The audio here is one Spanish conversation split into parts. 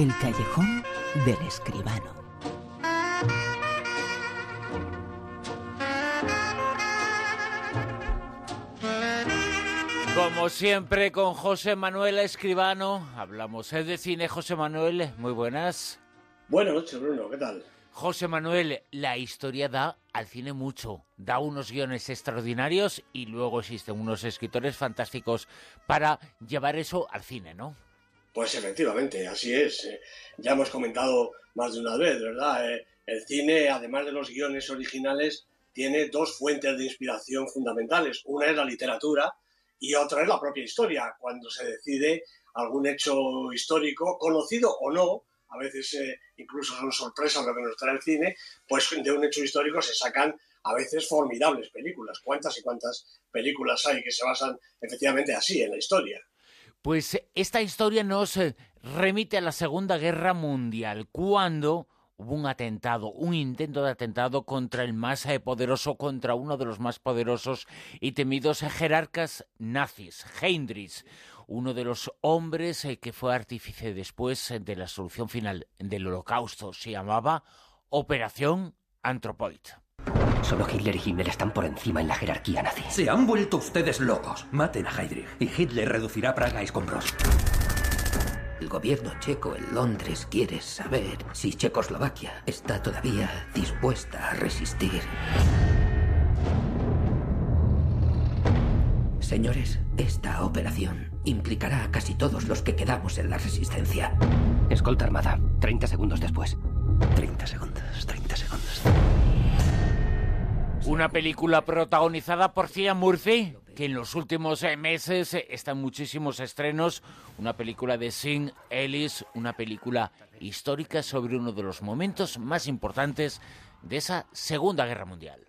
El callejón del escribano. Como siempre con José Manuel Escribano, hablamos de cine. José Manuel, muy buenas. Buenas noches, Bruno, ¿qué tal? José Manuel, la historia da al cine mucho, da unos guiones extraordinarios y luego existen unos escritores fantásticos para llevar eso al cine, ¿no? Pues efectivamente, así es. Eh, ya hemos comentado más de una vez, ¿verdad? Eh, el cine, además de los guiones originales, tiene dos fuentes de inspiración fundamentales. Una es la literatura, y otra es la propia historia, cuando se decide algún hecho histórico, conocido o no, a veces eh, incluso son sorpresas lo que nos trae el cine, pues de un hecho histórico se sacan a veces formidables películas. ¿Cuántas y cuántas películas hay que se basan efectivamente así en la historia? Pues esta historia nos eh, remite a la Segunda Guerra Mundial, cuando hubo un atentado, un intento de atentado contra el más eh, poderoso, contra uno de los más poderosos y temidos jerarcas nazis, Heinrich, uno de los hombres eh, que fue artífice después de la solución final del holocausto. Se llamaba Operación Anthropoid. Solo Hitler y Himmler están por encima en la jerarquía nazi. Se han vuelto ustedes locos. Maten a Heydrich y Hitler reducirá Praga a escombros. El gobierno checo en Londres quiere saber si Checoslovaquia está todavía dispuesta a resistir. Señores, esta operación implicará a casi todos los que quedamos en la resistencia. Escolta armada, 30 segundos después. 30 segundos, 30 segundos. Una película protagonizada por Cillian Murphy, que en los últimos eh, meses eh, está en muchísimos estrenos. Una película de Sin Ellis, una película histórica sobre uno de los momentos más importantes de esa Segunda Guerra Mundial.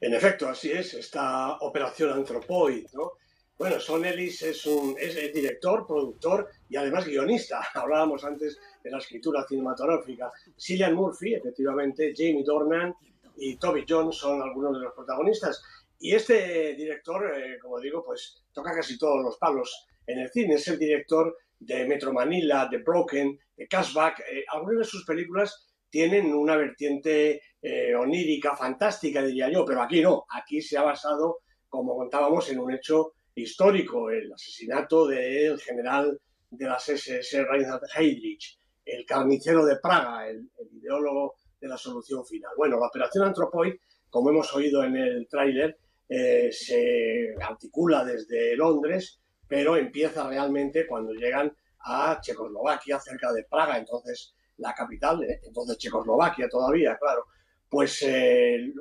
En efecto, así es, esta operación Anthropoid, ¿no? Bueno, Son Ellis es un es director, productor y además guionista. Hablábamos antes de la escritura cinematográfica. Cillian Murphy, efectivamente, Jamie Dornan y Toby Jones son algunos de los protagonistas. Y este director, eh, como digo, pues toca casi todos los palos en el cine. Es el director de Metro Manila, de Broken, de Cashback. Eh, algunas de sus películas tienen una vertiente eh, onírica, fantástica, diría yo, pero aquí no. Aquí se ha basado, como contábamos, en un hecho histórico, el asesinato del general de las SS, Reinhard Heydrich, el carnicero de Praga, el, el ideólogo de la solución final. Bueno, la operación Anthropoid, como hemos oído en el tráiler, eh, se articula desde Londres, pero empieza realmente cuando llegan a Checoslovaquia, cerca de Praga, entonces la capital, eh, entonces Checoslovaquia todavía, claro. Pues eh,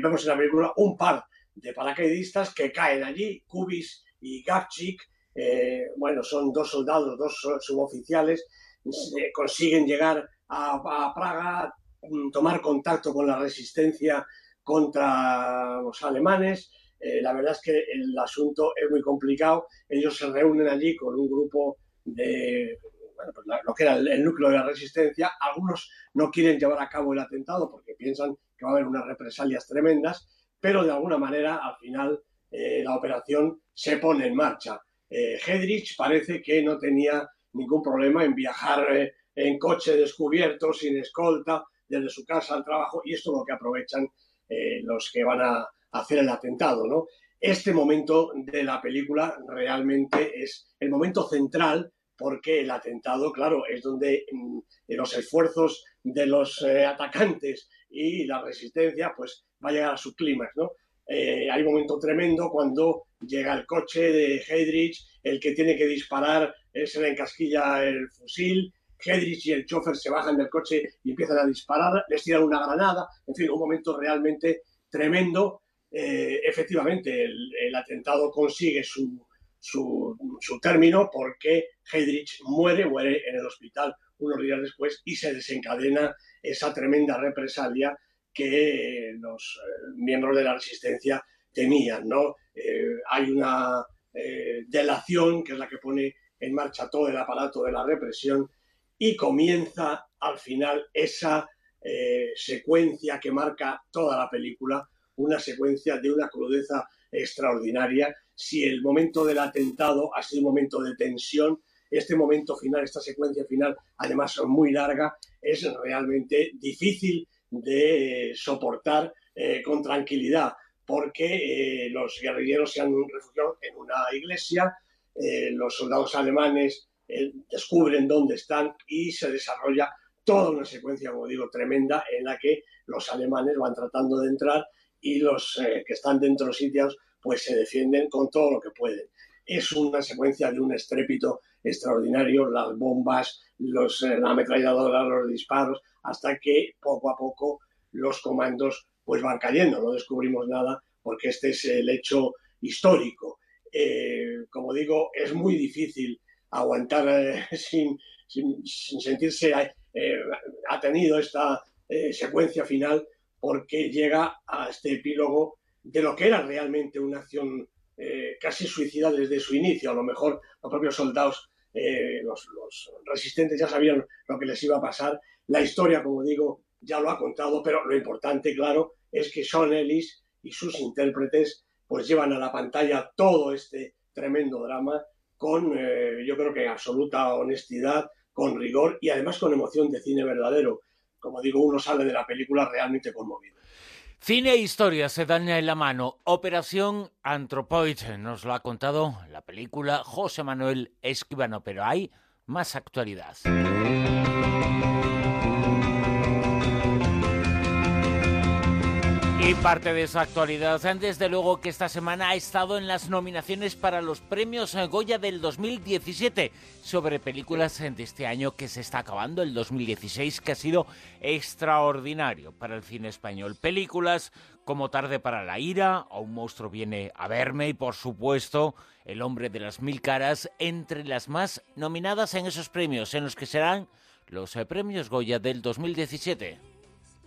vemos en la película un par de paracaidistas que caen allí, Kubis y Gavchik, bueno, son dos soldados, dos suboficiales, consiguen llegar a, Praga, mm, tomar contacto con la resistencia contra los alemanes. Eh, la verdad es que el asunto es muy complicado. Ellos se reúnen allí con un grupo de bueno, pues lo que era el, núcleo de la resistencia. Algunos no quieren llevar a cabo el atentado porque piensan que va a haber unas represalias tremendas, pero de alguna manera al final eh, la operación se pone en marcha. Eh, Hedrich parece que no tenía ningún problema en viajar en coche descubierto, sin escolta, desde su casa al trabajo, y esto es lo que aprovechan eh, los que van a hacer el atentado, ¿no? Este momento de la película realmente es el momento central porque el atentado, claro, es donde mm, los esfuerzos de los eh, atacantes y la resistencia, pues va a llegar a su clímax, ¿no? Eh, hay un momento tremendo cuando llega el coche de Heydrich, el que tiene que disparar se le encasquilla el fusil, Hedrich y el chofer se bajan del coche y empiezan a disparar, les tiran una granada, en fin, un momento realmente tremendo. Eh, efectivamente, el, atentado consigue su, su, término porque Hedrich muere, muere en el hospital unos días después y se desencadena esa tremenda represalia que los eh, miembros de la resistencia temían. ¿no? Eh, hay una delación que es la que pone en marcha todo el aparato de la represión y comienza al final esa eh, secuencia que marca toda la película, una secuencia de una crudeza extraordinaria. Si el momento del atentado ha sido un momento de tensión, este momento final, esta secuencia final, además muy larga, es realmente difícil de soportar eh, con tranquilidad, porque eh, los guerrilleros se han refugiado en una iglesia, los soldados alemanes descubren dónde están y se desarrolla toda una secuencia, como digo, tremenda en la que los alemanes van tratando de entrar y los que están dentro de sitios pues se defienden con todo lo que pueden. Es una secuencia de un estrépito extraordinario, las bombas, los, la ametralladora, los disparos, hasta que poco a poco los comandos pues van cayendo. No descubrimos nada porque este es el hecho histórico. Eh, como digo, es muy difícil aguantar eh, sin, sentirse eh, atenido esta secuencia final porque llega a este epílogo de lo que era realmente una acción casi suicida desde su inicio. A lo mejor los propios soldados, los, los resistentes ya sabían lo que les iba a pasar. La historia, como digo, ya lo ha contado, pero lo importante, claro, es que Sean Ellis y sus intérpretes pues llevan a la pantalla todo este tremendo drama con, eh, yo creo que absoluta honestidad, con rigor y además con emoción de cine verdadero. Como digo, uno sale de la película realmente conmovido. Cine e historia se dan en la mano. Operación Anthropoid nos lo ha contado la película José Manuel Esquivano, pero hay más actualidad. Y parte de esa actualidad, desde luego que esta semana ha estado en las nominaciones para los premios Goya del 2017 sobre películas de este año que se está acabando, el 2016, que ha sido extraordinario para el cine español. Películas como Tarde para la ira, o Un monstruo viene a verme y por supuesto El hombre de las mil caras, entre las más nominadas en esos premios, en los que serán los premios Goya del 2017.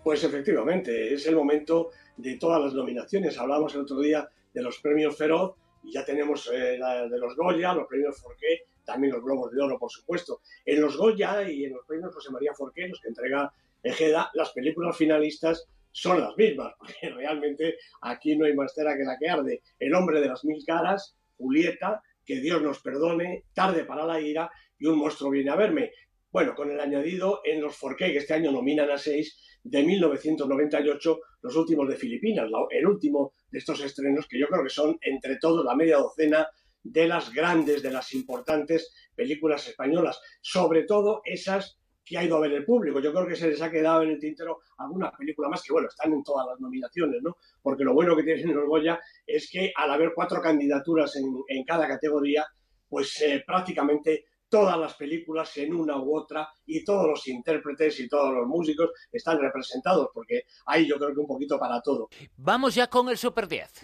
Pues efectivamente, es el momento de todas las nominaciones. Hablamos el otro día de los premios Feroz y ya tenemos eh, de los Goya, los premios Forqué, también los Globos de Oro, por supuesto. En los Goya y en los premios José María Forqué, los que entrega Ejeda, las películas finalistas son las mismas, porque realmente aquí no hay más cera que la que arde. El hombre de las mil caras, Julieta, que Dios nos perdone, tarde para la ira y un monstruo viene a verme. Bueno, con el añadido en los Forqué, que este año nominan a seis, de 1998, los últimos de Filipinas, el último de estos estrenos que yo creo que son entre todos la media docena de las grandes, de las importantes películas españolas, sobre todo esas que ha ido a ver el público. Yo creo que se les ha quedado en el tintero alguna película más que, bueno, están en todas las nominaciones, ¿no? Porque lo bueno que tienen los Goya es que al haber cuatro candidaturas en, cada categoría, pues eh, prácticamente todas las películas en una u otra y todos los intérpretes y todos los músicos están representados, porque hay yo creo que un poquito para todo. Vamos ya con el Super 10.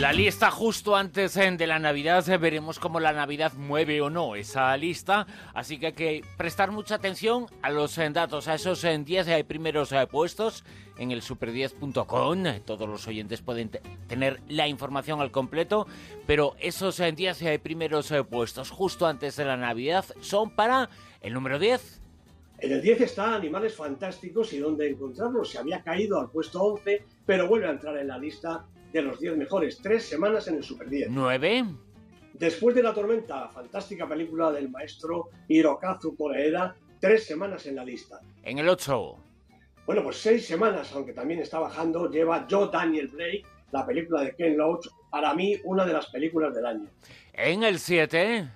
La lista justo antes eh, de la Navidad, eh, veremos cómo la Navidad mueve o no esa lista, así que hay que prestar mucha atención a los eh, datos, a esos 10 primeros puestos en el super10.com, todos los oyentes pueden tener la información al completo, pero esos 10 primeros puestos justo antes de la Navidad son para el número 10. En el 10 está Animales Fantásticos y dónde encontrarlos. Se había caído al puesto 11, pero vuelve a entrar en la lista de los 10 mejores. Tres semanas en el Super 10. ¿Nueve? Después de la tormenta, fantástica película del maestro Hirokazu Koreeda, tres semanas en la lista. En el 8. Bueno, pues seis semanas, aunque también está bajando, lleva Joe Daniel Blake, la película de Ken Loach, para mí una de las películas del año. En el 7.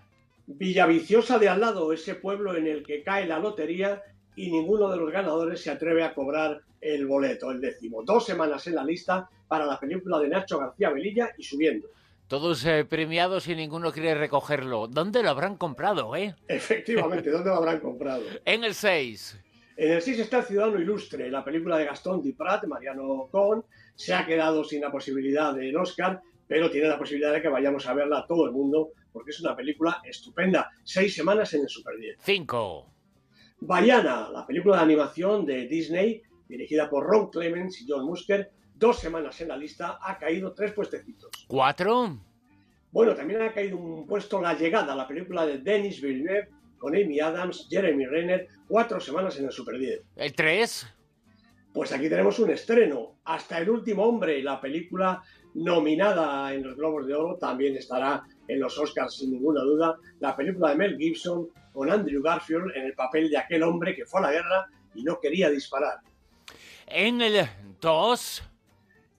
Villaviciosa de al lado, ese pueblo en el que cae la lotería y ninguno de los ganadores se atreve a cobrar el boleto, el décimo. Dos semanas en la lista para la película de Nacho García Velilla y subiendo. Todos eh, premiados y ninguno quiere recogerlo. ¿Dónde lo habrán comprado, eh? Efectivamente, ¿dónde lo habrán comprado? en el 6. En el 6 está El Ciudadano Ilustre, la película de Gastón Duprat, Mariano Cohn. Se ha quedado sin la posibilidad del Oscar, pero tiene la posibilidad de que vayamos a verla todo el mundo, porque es una película estupenda. Seis semanas en el Super 10. 5. Bayana, la película de animación de Disney, dirigida por Ron Clements y John Musker, dos semanas en la lista, ha caído tres puestecitos. ¿Cuatro? Bueno, también ha caído un puesto La Llegada, la película de Denis Villeneuve con Amy Adams, Jeremy Renner, cuatro semanas en el Super 10. ¿El 3? Pues aquí tenemos un estreno, Hasta el último hombre, la película nominada en los Globos de Oro, también estará en los Oscars sin ninguna duda, la película de Mel Gibson con Andrew Garfield en el papel de aquel hombre que fue a la guerra y no quería disparar. En el 2...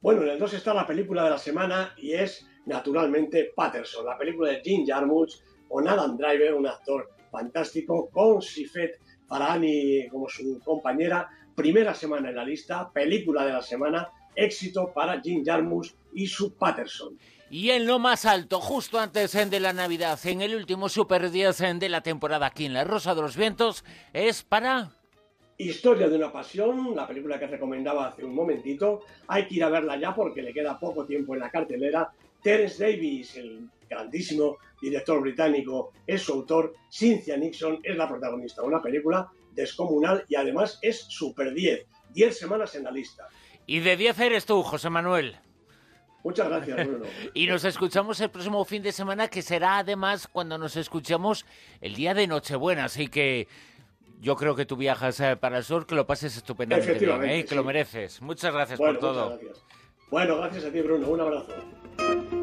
Bueno, en el 2 está la película de la semana y es naturalmente Patterson, la película de Jim Jarmusch con Adam Driver, un actor fantástico, con Sifet Farani como su compañera, primera semana en la lista, película de la semana, éxito para Jim Jarmusch y su Patterson. Y en lo más alto, justo antes de la Navidad, en el último Super 10 de la temporada aquí en La Rosa de los Vientos, es para... Historia de una pasión, la película que recomendaba hace un momentito. Hay que ir a verla ya porque le queda poco tiempo en la cartelera. Terence Davis, el grandísimo director británico, es su autor. Cynthia Nixon es la protagonista. Una película descomunal y además es Super 10. 10 semanas en la lista. Y de 10 eres tú, José Manuel. Muchas gracias, Bruno. y nos escuchamos el próximo fin de semana, que será además cuando nos escuchemos el día de Nochebuena. Así que yo creo que tú viajas eh, para el sur, que lo pases estupendamente bien, ¿eh? que lo mereces. Muchas gracias por todo. Bueno, gracias a ti, Bruno. Un abrazo.